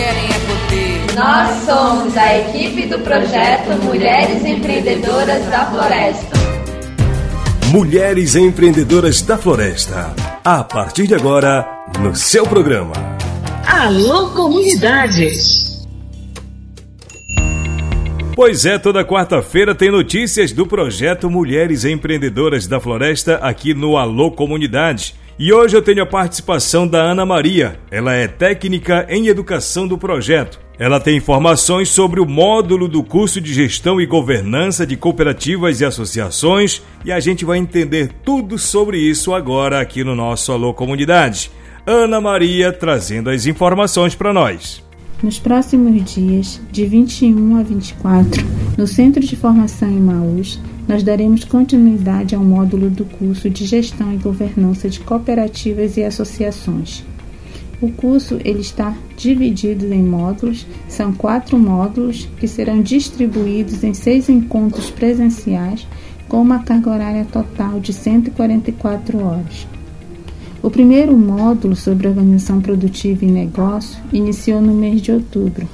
querem é poder. Nós somos a equipe do projeto Mulheres Empreendedoras da Floresta. Mulheres Empreendedoras da Floresta. A partir de agora, no seu programa. Alô, comunidade! Pois é, toda quarta-feira tem notícias do projeto Mulheres Empreendedoras da Floresta aqui no Alô Comunidade. E hoje eu tenho a participação da Ana Maria. Ela é técnica em educação do projeto. Ela tem informações sobre o módulo do curso de gestão e governança de cooperativas e associações e a gente vai entender tudo sobre isso agora aqui no nosso Alô Comunidade. Ana Maria trazendo as informações para nós. Nos próximos dias, de 21 a 24, no Centro de Formação em Maús, nós daremos continuidade ao módulo do curso de Gestão e Governança de Cooperativas e Associações. O curso ele está dividido em módulos, são quatro módulos que serão distribuídos em seis encontros presenciais com uma carga horária total de 144 horas. O primeiro módulo sobre organização produtiva e negócio iniciou no mês de outubro.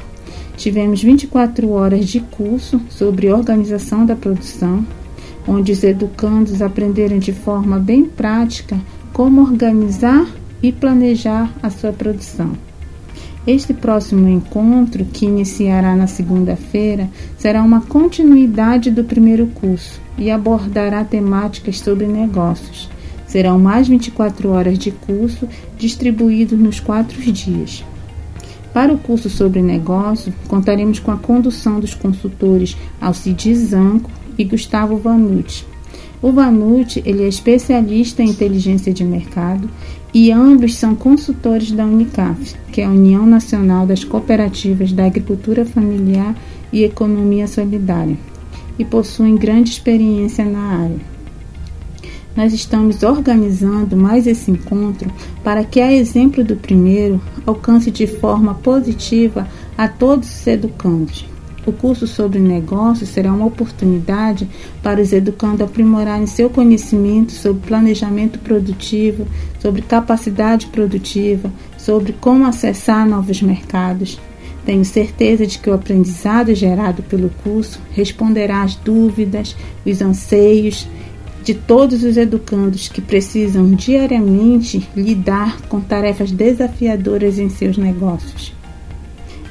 Tivemos 24 horas de curso sobre organização da produção, onde os educandos aprenderam de forma bem prática como organizar e planejar a sua produção. Este próximo encontro, que iniciará na segunda-feira, será uma continuidade do primeiro curso e abordará temáticas sobre negócios. Serão mais 24 horas de curso distribuídos nos quatro dias. Para o curso sobre negócio, contaremos com a condução dos consultores Alcides Zanco e Gustavo Vanucci. O Vanucci ele é especialista em inteligência de mercado e ambos são consultores da Unicaf, que é a União Nacional das Cooperativas da Agricultura Familiar e Economia Solidária, e possuem grande experiência na área nós estamos organizando mais esse encontro para que, a exemplo do primeiro, alcance de forma positiva a todos os educandos. O curso sobre negócios será uma oportunidade para os educandos aprimorarem seu conhecimento sobre planejamento produtivo, sobre capacidade produtiva, sobre como acessar novos mercados. Tenho certeza de que o aprendizado gerado pelo curso responderá às dúvidas, os anseios de todos os educandos que precisam diariamente lidar com tarefas desafiadoras em seus negócios.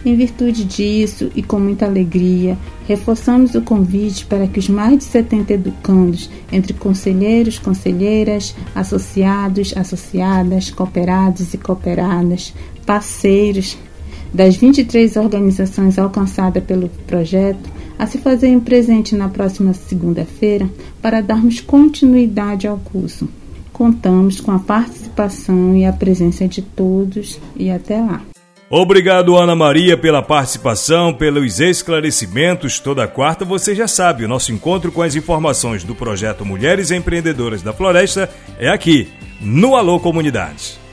Em virtude disso e com muita alegria, reforçamos o convite para que os mais de 70 educandos, entre conselheiros, conselheiras, associados, associadas, cooperados e cooperadas, parceiros das 23 organizações alcançadas pelo projeto, a se fazerem presente na próxima segunda-feira para darmos continuidade ao curso. Contamos com a participação e a presença de todos e até lá. Obrigado, Ana Maria, pela participação, pelos esclarecimentos. Toda quarta você já sabe, o nosso encontro com as informações do projeto Mulheres Empreendedoras da Floresta é aqui, no Alô Comunidade.